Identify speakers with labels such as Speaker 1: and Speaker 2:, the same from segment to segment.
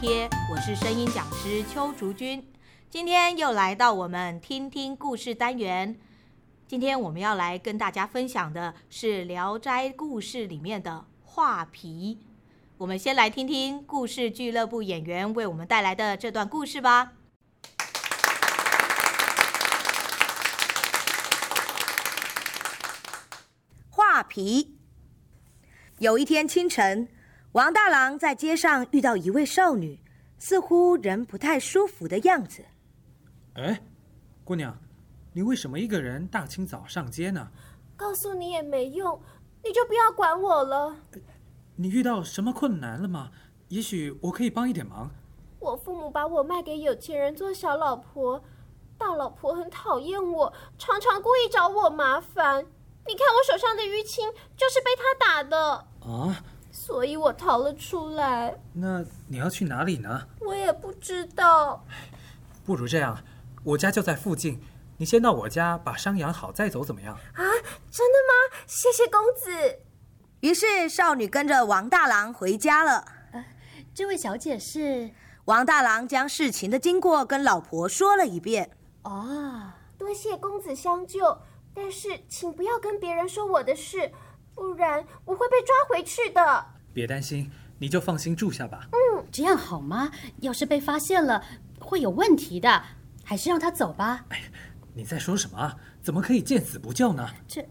Speaker 1: 贴，我是声音讲师邱竹君。今天又来到我们听听故事单元。今天我们要来跟大家分享的是《聊斋故事》里面的画皮。我们先来听听故事俱乐部演员为我们带来的这段故事吧。画皮。有一天清晨，王大郎在街上遇到一位少女，似乎人不太舒服的样子。
Speaker 2: 哎，姑娘，你为什么一个人大清早上街呢？
Speaker 3: 告诉你也没用，你就不要管我了。
Speaker 2: 你遇到什么困难了吗？也许我可以帮一点忙。
Speaker 3: 我父母把我卖给有钱人做小老婆，大老婆很讨厌我，常常故意找我麻烦。你看我手上的淤青，就是被他打的。
Speaker 2: 啊！
Speaker 3: 所以我逃了出来。
Speaker 2: 那你要去哪里呢？
Speaker 3: 我也不知道。
Speaker 2: 不如这样，我家就在附近，你先到我家把伤养好再走，怎么样？
Speaker 3: 啊，真的吗？谢谢公子。
Speaker 1: 于是少女跟着王大郎回家了。
Speaker 4: 呃，这位小姐是？
Speaker 1: 王大郎将事情的经过跟老婆说了一遍。
Speaker 4: 哦，
Speaker 3: 多谢公子相救，但是请不要跟别人说我的事。不然我会被抓回去的。
Speaker 2: 别担心，你就放心住下吧。
Speaker 4: 嗯，这样好吗？要是被发现了，会有问题的。还是让他走吧。
Speaker 2: 哎，你在说什么？怎么可以见死不救呢？
Speaker 4: 这……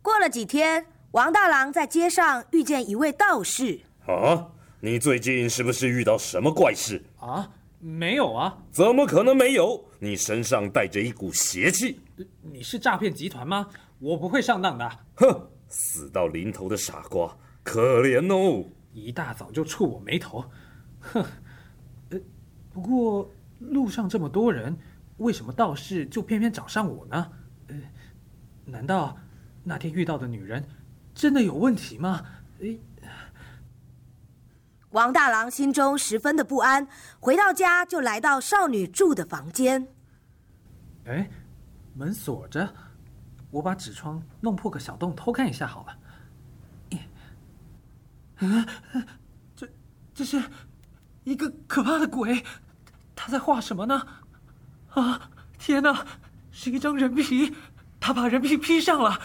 Speaker 1: 过了几天，王大郎在街上遇见一位道士。
Speaker 5: 啊，你最近是不是遇到什么怪事？
Speaker 2: 啊，没有啊。
Speaker 5: 怎么可能没有？你身上带着一股邪气。
Speaker 2: 你是诈骗集团吗？我不会上当的。
Speaker 5: 哼，死到临头的傻瓜，可怜哦！
Speaker 2: 一大早就触我眉头，哼。呃，不过路上这么多人，为什么道士就偏偏找上我呢？呃，难道那天遇到的女人真的有问题吗？诶，
Speaker 1: 王大郎心中十分的不安，回到家就来到少女住的房间。
Speaker 2: 哎，门锁着。我把纸窗弄破个小洞，偷看一下好了。嗯，这这是一个可怕的鬼，他在画什么呢？啊，天哪，是一张人皮，他把人皮披上了。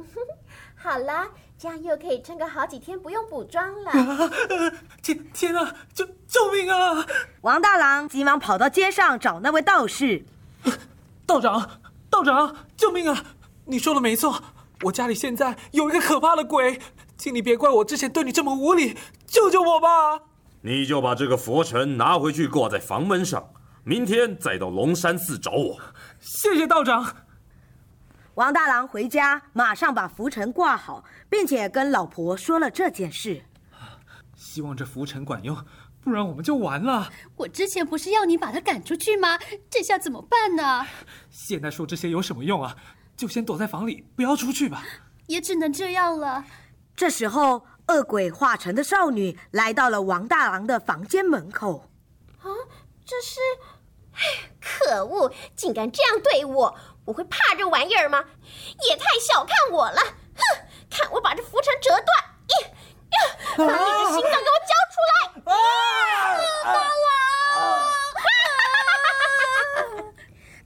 Speaker 3: 好啦，这样又可以撑个好几天，不用补妆了。
Speaker 2: 啊，天天哪，救救命啊！
Speaker 1: 王大郎急忙跑到街上找那位道士，
Speaker 2: 道长。道长，救命啊！你说的没错，我家里现在有一个可怕的鬼，请你别怪我之前对你这么无礼，救救我吧！
Speaker 5: 你就把这个佛尘拿回去挂在房门上，明天再到龙山寺找我。
Speaker 2: 谢谢道长。
Speaker 1: 王大郎回家，马上把拂尘挂好，并且跟老婆说了这件事。
Speaker 2: 希望这拂尘管用。不然我们就完了。
Speaker 4: 我之前不是要你把他赶出去吗？这下怎么办呢？
Speaker 2: 现在说这些有什么用啊？就先躲在房里，不要出去吧。
Speaker 4: 也只能这样了。
Speaker 1: 这时候，恶鬼化成的少女来到了王大郎的房间门口。
Speaker 3: 啊，这是……哎，可恶！竟敢这样对我！我会怕这玩意儿吗？也太小看我了！哼，看我把这拂尘折断！把你的心脏给我交出来！啊！大郎！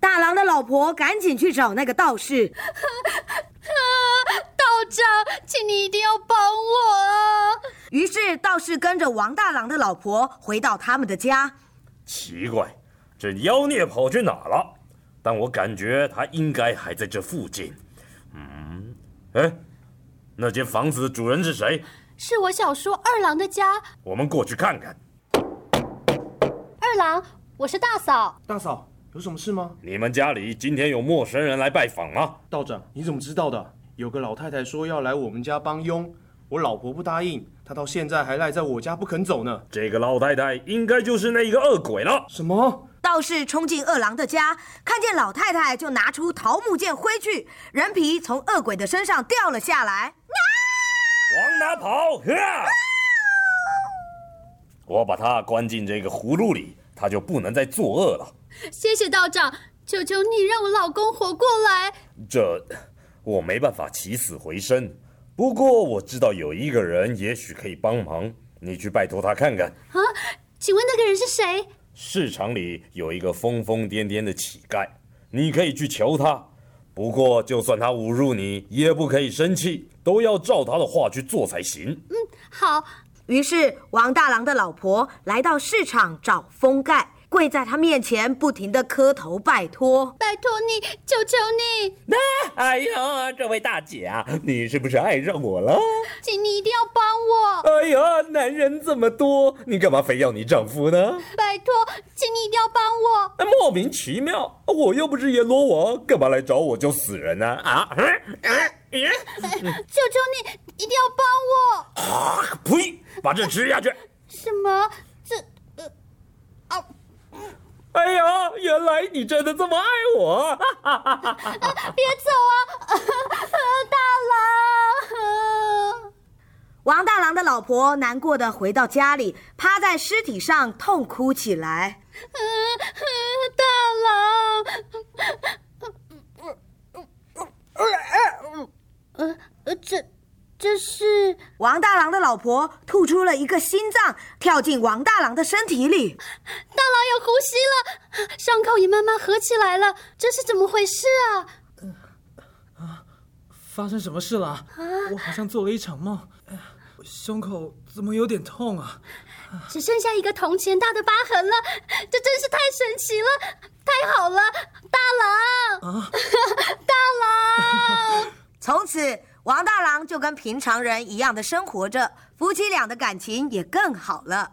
Speaker 1: 大郎的老婆赶紧去找那个道士。
Speaker 4: 道长，请你一定要帮我！
Speaker 1: 于是道士跟着王大郎的老婆回到他们的家。
Speaker 5: 奇怪，这妖孽跑去哪了？但我感觉他应该还在这附近。嗯，哎，那间房子的主人是谁？
Speaker 4: 是我小叔二郎的家。
Speaker 5: 我们过去看看。
Speaker 4: 二郎，我是大嫂。
Speaker 6: 大嫂，有什么事吗？
Speaker 5: 你们家里今天有陌生人来拜访吗？
Speaker 6: 道长，你怎么知道的？有个老太太说要来我们家帮佣，我老婆不答应，她到现在还赖在我家不肯走呢。
Speaker 5: 这个老太太应该就是那个恶鬼了。
Speaker 6: 什么？
Speaker 1: 道士冲进二郎的家，看见老太太就拿出桃木剑挥去，人皮从恶鬼的身上掉了下来。
Speaker 5: 往哪跑？啊！我把他关进这个葫芦里，他就不能再作恶了。
Speaker 4: 谢谢道长，求求你让我老公活过来。
Speaker 5: 这我没办法起死回生，不过我知道有一个人也许可以帮忙。你去拜托他看看。
Speaker 1: 啊，请问那个人是谁？
Speaker 5: 市场里有一个疯疯癫癫的乞丐，你可以去求他。不过，就算他侮辱你，也不可以生气，都要照他的话去做才行。
Speaker 1: 嗯，好。
Speaker 7: 于是，王大郎的老婆来到市场找封盖。跪在他面前，不停的磕头拜托，
Speaker 1: 拜托你，求求你！
Speaker 5: 哎呀，这位大姐啊，你是不是爱上我了？
Speaker 1: 请你一定要帮我！
Speaker 5: 哎呀，男人这么多，你干嘛非要你丈夫呢？
Speaker 1: 拜托，请你一定要帮我！
Speaker 5: 莫名其妙，我又不是阎罗王，干嘛来找我救死人呢？啊？啊？
Speaker 1: 求求你，一定要帮我！
Speaker 5: 啊！呸！把这吃下去。
Speaker 1: 什么？
Speaker 5: 哎呀，原来你真的这么爱我！
Speaker 1: 别走啊，大郎！
Speaker 7: 王大郎的老婆难过的回到家里，趴在尸体上痛哭起来。
Speaker 1: 大郎，呃呃，这。这是
Speaker 7: 王大郎的老婆吐出了一个心脏，跳进王大郎的身体里。
Speaker 1: 大郎有呼吸了，伤口也慢慢合起来了。这是怎么回事啊？
Speaker 2: 啊，发生什么事了？啊，我好像做了一场梦。胸口怎么有点痛啊？
Speaker 1: 只剩下一个铜钱大的疤痕了。这真是太神奇了，太好了，大郎！啊，大郎！
Speaker 7: 从此。王大郎就跟平常人一样的生活着，夫妻俩的感情也更好了。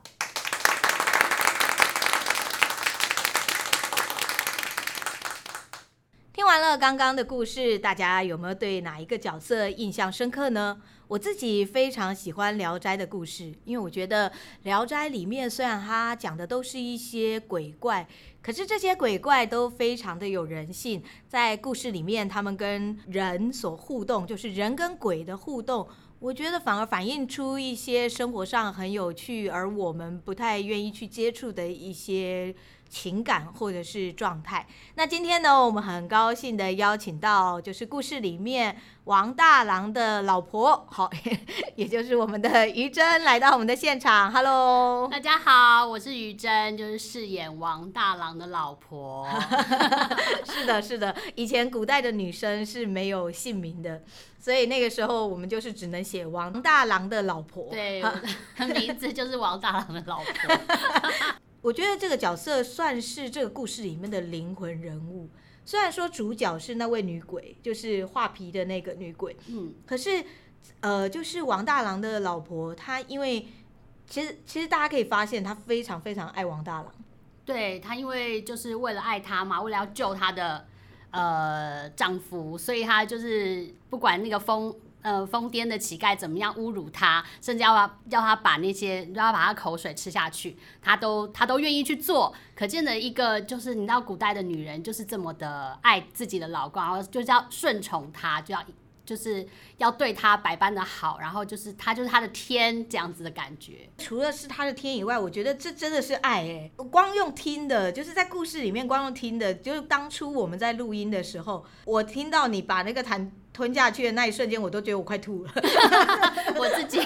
Speaker 7: 完了刚刚的故事，大家有没有对哪一个角色印象深刻呢？我自己非常喜欢《聊斋》的故事，因为我觉得《聊斋》里面虽然它讲的都是一些鬼怪。可是这些鬼怪都非常的有人性，在故事里面，他们跟人所互动，就是人跟鬼的互动，我觉得反而反映出一些生活上很有趣，而我们不太愿意去接触的一些情感或者是状态。那今天呢，我们很高兴的邀请到，就是故事里面王大郎的老婆，好，也就是我们的于真来到我们的现场。Hello，
Speaker 4: 大家好，我是于真，就是饰演王大郎的老婆。
Speaker 7: 是的，是的，以前古代的女生是没有姓名的，所以那个时候我们就是只能写王大郎的老婆。
Speaker 4: 对，名字就是王大郎的老婆。
Speaker 7: 我觉得这个角色算是这个故事里面的灵魂人物。虽然说主角是那位女鬼，就是画皮的那个女鬼，嗯，可是，呃，就是王大郎的老婆，她因为其实其实大家可以发现，她非常非常爱王大郎。
Speaker 4: 对，她因为就是为了爱他嘛，为了要救她的呃丈夫，所以她就是不管那个风。呃，疯癫的乞丐怎么样侮辱他，甚至要他要他把那些，要他把他口水吃下去，他都他都愿意去做。可见的一个就是，你知道古代的女人就是这么的爱自己的老公，然后就是要顺从他，就要就是要对他百般的好，然后就是他就是他的天这样子的感觉。
Speaker 7: 除了是他的天以外，我觉得这真的是爱哎。光用听的，就是在故事里面光用听的，就是当初我们在录音的时候，我听到你把那个弹。吞下去的那一瞬间，我都觉得我快吐了。
Speaker 4: 我自己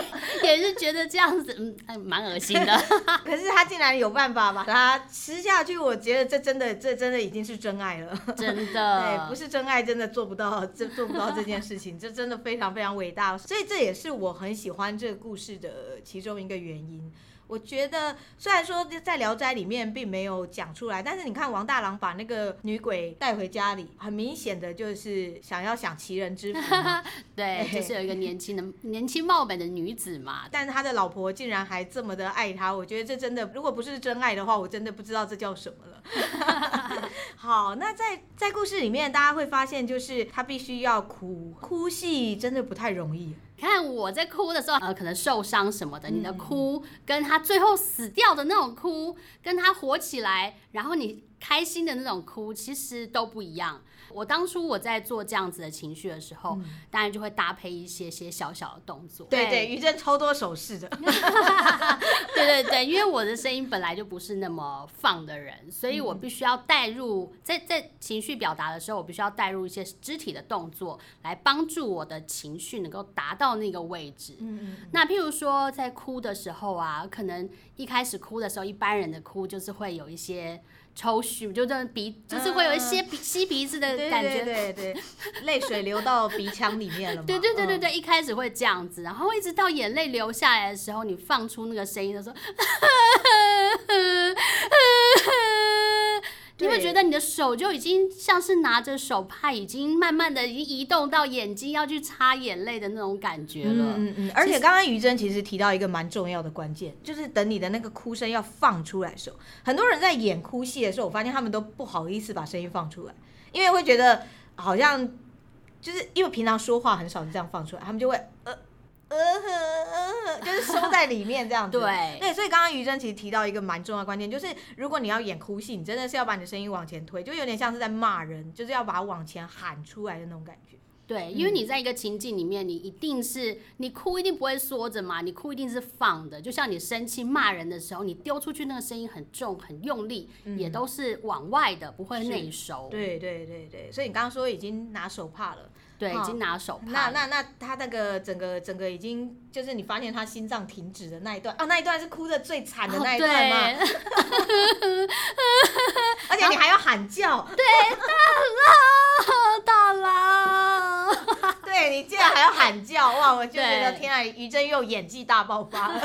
Speaker 4: 也是觉得这样子，嗯，蛮恶心的。
Speaker 7: 可是他竟然有办法把它吃下去，我觉得这真的，这真的已经是真爱了。
Speaker 4: 真的，
Speaker 7: 对，不是真爱，真的做不到，这做不到这件事情，这真的非常非常伟大。所以这也是我很喜欢这个故事的其中一个原因。我觉得虽然说在《聊斋》里面并没有讲出来，但是你看王大郎把那个女鬼带回家里，很明显的就是想要享齐人之福。
Speaker 4: 对，就是有一个年轻的、年轻貌美的女子嘛。
Speaker 7: 但是他的老婆竟然还这么的爱他，我觉得这真的，如果不是真爱的话，我真的不知道这叫什么了。好，那在在故事里面，大家会发现，就是他必须要哭，哭戏真的不太容易。
Speaker 4: 看我在哭的时候，呃，可能受伤什么的，你的哭跟他最后死掉的那种哭，跟他活起来，然后你开心的那种哭，其实都不一样。我当初我在做这样子的情绪的时候，当然就会搭配一些些小小的动作。
Speaker 7: 对对，于真超多手势的。
Speaker 4: 对对对，因为我的声音本来就不是那么放的人，所以我必须要带入在在情绪表达的时候，我必须要带入一些肢体的动作，来帮助我的情绪能够达到那个位置。嗯，那譬如说在哭的时候啊，可能一开始哭的时候，一般人的哭就是会有一些。抽搐，就这鼻，就是会有一些鼻吸鼻子的感觉，
Speaker 7: 对对对，泪水流到鼻腔里面了嘛。
Speaker 4: 对对对对对，一开始会这样子，然后一直到眼泪流下来的时候，你放出那个声音的时候。你会觉得你的手就已经像是拿着手帕，已经慢慢的移移动到眼睛要去擦眼泪的那种感觉了。
Speaker 7: 嗯嗯。而且刚刚于真其实提到一个蛮重要的关键，就是等你的那个哭声要放出来的时候，很多人在演哭戏的时候，我发现他们都不好意思把声音放出来，因为会觉得好像就是因为平常说话很少是这样放出来，他们就会呃。呃呵呃呵，就是收在里面这样子。
Speaker 4: 对
Speaker 7: 对，所以刚刚于真其实提到一个蛮重要的关键，就是如果你要演哭戏，你真的是要把你的声音往前推，就有点像是在骂人，就是要把它往前喊出来的那种感觉。
Speaker 4: 对，因为你在一个情境里面，你一定是你哭一定不会缩着嘛，你哭一定是放的。就像你生气骂人的时候，你丢出去那个声音很重很用力，嗯、也都是往外的，不会内收。
Speaker 7: 对对对对，所以你刚刚说已经拿手帕了。
Speaker 4: 对，已经拿手帕。
Speaker 7: 那那那他那个整个整个已经就是你发现他心脏停止的那一段哦，那一段是哭的最惨的那一段吗？哦、而且你还要喊叫，
Speaker 4: 对，大郎，大郎，
Speaker 7: 对，你竟然还要喊叫哇！我就觉得天啊，于真又演技大爆发了。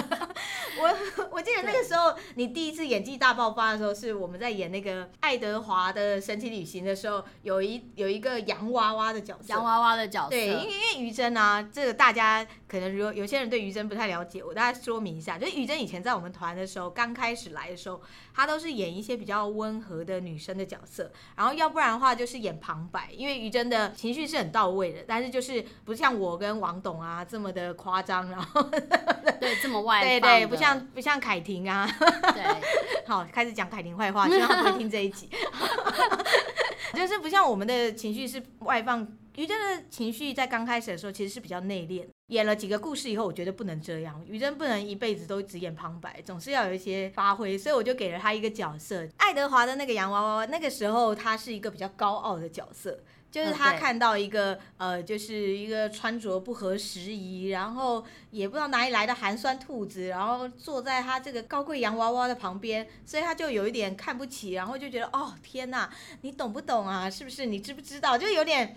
Speaker 7: 我 我记得那个时候，你第一次演技大爆发的时候，是我们在演那个爱德华的神奇旅行的时候，有一有一个洋娃娃的角色，
Speaker 4: 洋娃娃的角色。
Speaker 7: 对，因为因为于真啊，这个大家可能如果有些人对于真不太了解，我大概说明一下，就是于真以前在我们团的时候，刚开始来的时候，她都是演一些比较温和的女生的角色，然后要不然的话就是演旁白，因为于真的情绪是很到位的，但是就是不像我跟王董啊这么的夸张，然后
Speaker 4: 对这么外
Speaker 7: 对对，不像。像不像凯婷啊？
Speaker 4: 对，
Speaker 7: 好，开始讲凯婷坏话，希望他不会听这一集。就是不像我们的情绪是外放，于真的情绪在刚开始的时候其实是比较内敛。演了几个故事以后，我觉得不能这样，于真不能一辈子都只演旁白，总是要有一些发挥，所以我就给了他一个角色，爱德华的那个洋娃娃。那个时候他是一个比较高傲的角色。就是他看到一个呃，就是一个穿着不合时宜，然后也不知道哪里来的寒酸兔子，然后坐在他这个高贵洋娃娃的旁边，所以他就有一点看不起，然后就觉得哦天哪，你懂不懂啊？是不是？你知不知道？就有点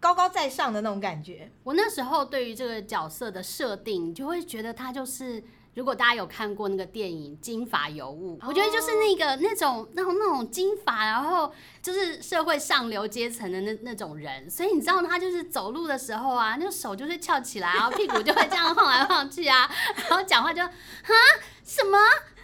Speaker 7: 高高在上的那种感觉。
Speaker 4: 我那时候对于这个角色的设定，就会觉得他就是。如果大家有看过那个电影《金发尤物》，我觉得就是那个那种那种那种金发，然后就是社会上流阶层的那那种人，所以你知道他就是走路的时候啊，那个手就会翘起来，然后屁股就会这样晃来晃去啊，然后讲话就啊什么？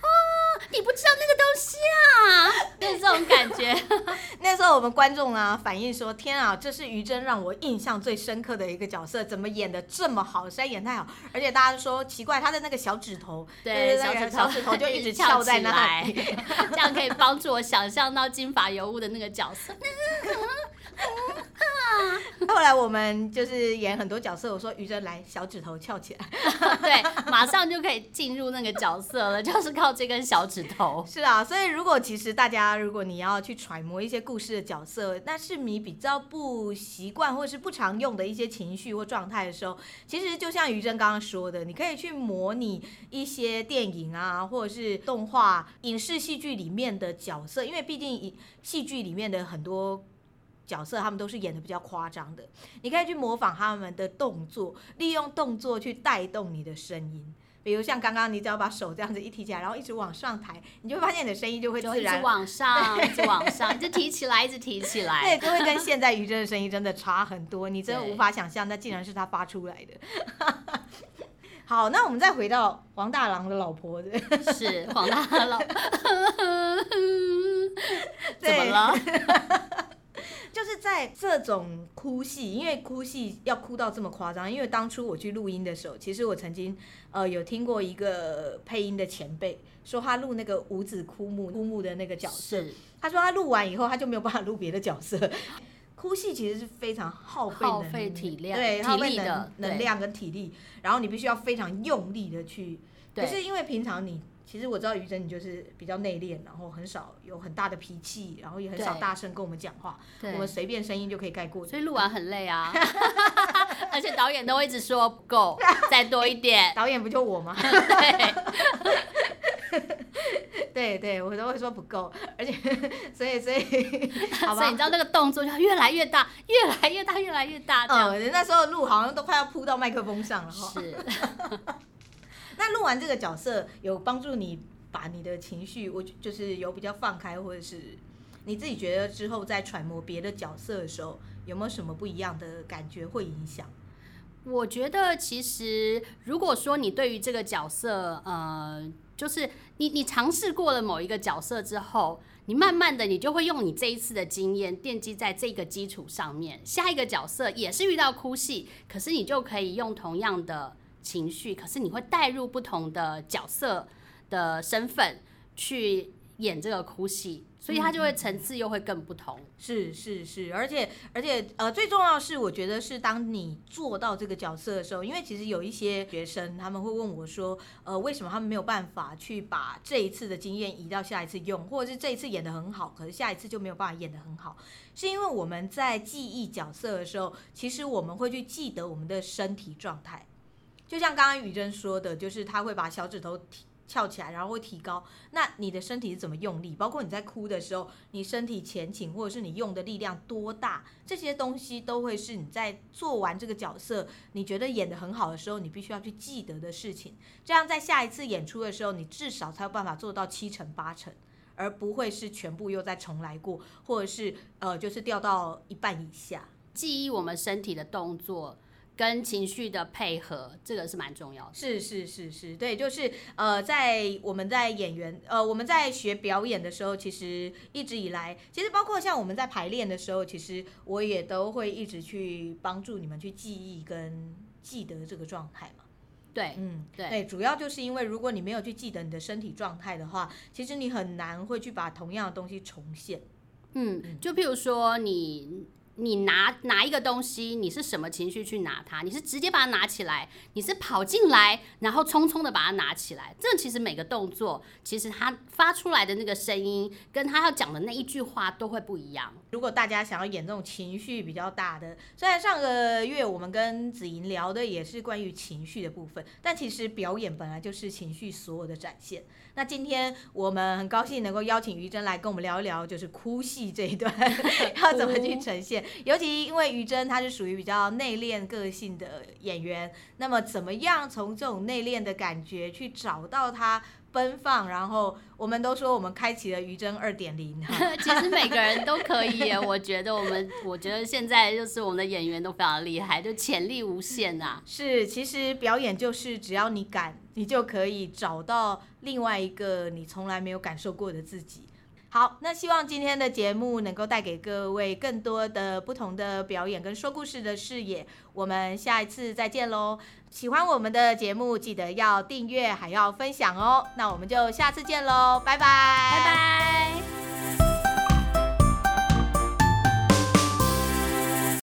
Speaker 4: 哦，你不知道那个东西啊，就是这种感觉。
Speaker 7: 那时候我们观众啊反映说：“天啊，这是于真让我印象最深刻的一个角色，怎么演的这么好？实在演太好，而且大家说奇怪，他的那个小指头，
Speaker 4: 对，
Speaker 7: 小指头小指头就一直翘在那里，
Speaker 4: 这样可以帮助我想象到金发尤物的那个角色。”
Speaker 7: 后来我们就是演很多角色，我说于真来，小指头翘起来，
Speaker 4: 对，马上就可以进入那个角色了，就是靠这根小指头。
Speaker 7: 是啊，所以如果其实大家如果你要去揣摩一些故事的角色，那是你比较不习惯或是不常用的一些情绪或状态的时候，其实就像于真刚刚说的，你可以去模拟一些电影啊，或者是动画、影视、戏剧里面的角色，因为毕竟戏剧里面的很多。角色他们都是演的比较夸张的，你可以去模仿他们的动作，利用动作去带动你的声音。比如像刚刚，你只要把手这样子一提起来，然后一直往上抬，你就会发现你的声音就会自然
Speaker 4: 一直往上，一直往上，一直提起来，一直提起来。
Speaker 7: 对，就会跟现在于真的声音真的 差很多，你真的无法想象，那竟然是他发出来的。好，那我们再回到黄大郎的老婆的，
Speaker 4: 是黄大郎老婆，怎么了？
Speaker 7: 这种哭戏，因为哭戏要哭到这么夸张，因为当初我去录音的时候，其实我曾经呃有听过一个配音的前辈说，他录那个五子枯木枯木的那个角色，他说他录完以后他就没有办法录别的角色。哭戏其实是非常耗费
Speaker 4: 耗费体力，对，耗费
Speaker 7: 能能量跟体力，然后你必须要非常用力的去。可是因为平常你，其实我知道于真你就是比较内敛，然后很少有很大的脾气，然后也很少大声跟我们讲
Speaker 4: 话，
Speaker 7: 我们随便声音就可以盖过。
Speaker 4: 所以录完很累啊，而且导演都会一直说不够，再多一点。
Speaker 7: 导演不就我吗？
Speaker 4: 对。
Speaker 7: 对对，我都会说不够，而且所以所以，好吧，
Speaker 4: 所以你知道那个动作就越来越大，越来越大，越来越大。
Speaker 7: 嗯，那时候录好像都快要扑到麦克风上了哈。
Speaker 4: 是。
Speaker 7: 那录完这个角色，有帮助你把你的情绪，我就是有比较放开，或者是你自己觉得之后在揣摩别的角色的时候，有没有什么不一样的感觉会影响？
Speaker 4: 我觉得其实如果说你对于这个角色，呃。就是你，你尝试过了某一个角色之后，你慢慢的，你就会用你这一次的经验奠基在这个基础上面。下一个角色也是遇到哭戏，可是你就可以用同样的情绪，可是你会带入不同的角色的身份去演这个哭戏。所以他就会层次又会更不同，
Speaker 7: 是是是，而且而且呃，最重要是，我觉得是当你做到这个角色的时候，因为其实有一些学生他们会问我说，呃，为什么他们没有办法去把这一次的经验移到下一次用，或者是这一次演得很好，可是下一次就没有办法演得很好，是因为我们在记忆角色的时候，其实我们会去记得我们的身体状态，就像刚刚于珍说的，就是他会把小指头提。翘起来，然后会提高。那你的身体是怎么用力？包括你在哭的时候，你身体前倾，或者是你用的力量多大？这些东西都会是你在做完这个角色，你觉得演得很好的时候，你必须要去记得的事情。这样在下一次演出的时候，你至少才有办法做到七成八成，而不会是全部又再重来过，或者是呃，就是掉到一半以下。
Speaker 4: 记忆我们身体的动作。跟情绪的配合，这个是蛮重要的。
Speaker 7: 是是是是，对，就是呃，在我们在演员呃我们在学表演的时候，其实一直以来，其实包括像我们在排练的时候，其实我也都会一直去帮助你们去记忆跟记得这个状态嘛。
Speaker 4: 对，
Speaker 7: 嗯，
Speaker 4: 对
Speaker 7: 对，主要就是因为如果你没有去记得你的身体状态的话，其实你很难会去把同样的东西重现。
Speaker 4: 嗯，就譬如说你。你拿拿一个东西，你是什么情绪去拿它？你是直接把它拿起来，你是跑进来，然后匆匆的把它拿起来。这其实每个动作，其实它发出来的那个声音，跟他要讲的那一句话都会不一样。
Speaker 7: 如果大家想要演这种情绪比较大的，虽然上个月我们跟子莹聊的也是关于情绪的部分，但其实表演本来就是情绪所有的展现。那今天我们很高兴能够邀请于真来跟我们聊一聊，就是哭戏这一段 要怎么去呈现。尤其因为于真她是属于比较内敛个性的演员，那么怎么样从这种内敛的感觉去找到她奔放？然后我们都说我们开启了于真二点零。
Speaker 4: 其实每个人都可以，我觉得我们，我觉得现在就是我们的演员都非常厉害，就潜力无限啊。
Speaker 7: 是，其实表演就是只要你敢，你就可以找到另外一个你从来没有感受过的自己。好，那希望今天的节目能够带给各位更多的不同的表演跟说故事的视野。我们下一次再见喽！喜欢我们的节目，记得要订阅还要分享哦。那我们就下次见喽，拜拜，
Speaker 4: 拜拜。